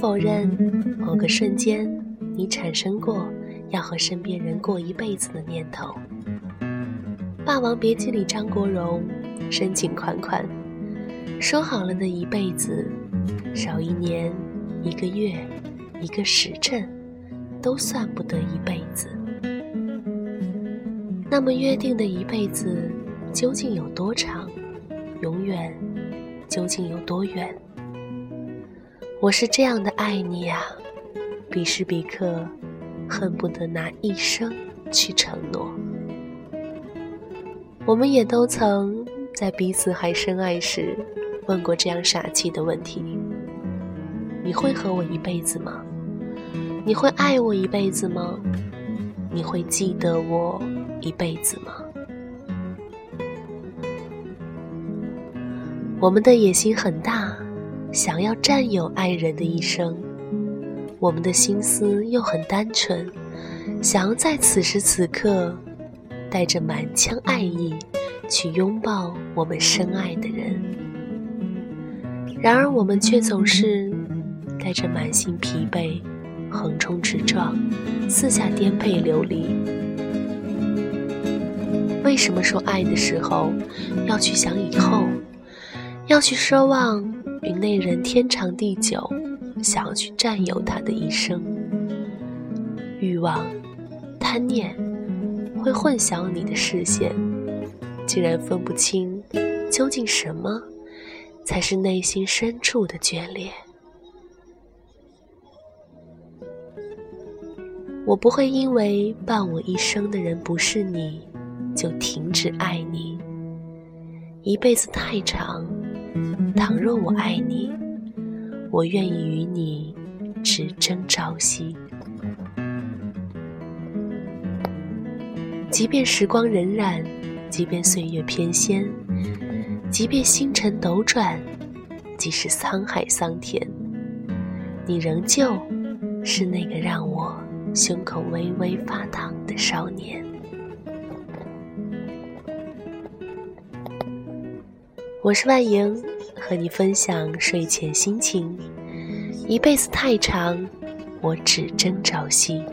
否认某个瞬间你产生过要和身边人过一辈子的念头？《霸王别姬》里张国荣深情款款说好了的一辈子，少一年、一个月、一个时辰，都算不得一辈子。那么约定的一辈子究竟有多长？永远究竟有多远？我是这样的爱你啊，彼时彼刻，恨不得拿一生去承诺。我们也都曾在彼此还深爱时，问过这样傻气的问题：你会和我一辈子吗？你会爱我一辈子吗？你会记得我一辈子吗？我们的野心很大。想要占有爱人的一生，我们的心思又很单纯，想要在此时此刻，带着满腔爱意去拥抱我们深爱的人。然而，我们却总是带着满心疲惫，横冲直撞，四下颠沛流离。为什么说爱的时候要去想以后，要去奢望？与那人天长地久，想要去占有他的一生，欲望、贪念会混淆你的视线，竟然分不清究竟什么才是内心深处的眷恋。我不会因为伴我一生的人不是你，就停止爱你。一辈子太长。倘若我爱你，我愿意与你只争朝夕。即便时光荏苒，即便岁月翩跹，即便星辰斗转，即使沧海桑田，你仍旧是那个让我胸口微微发烫的少年。我是万莹和你分享睡前心情。一辈子太长我只争朝夕。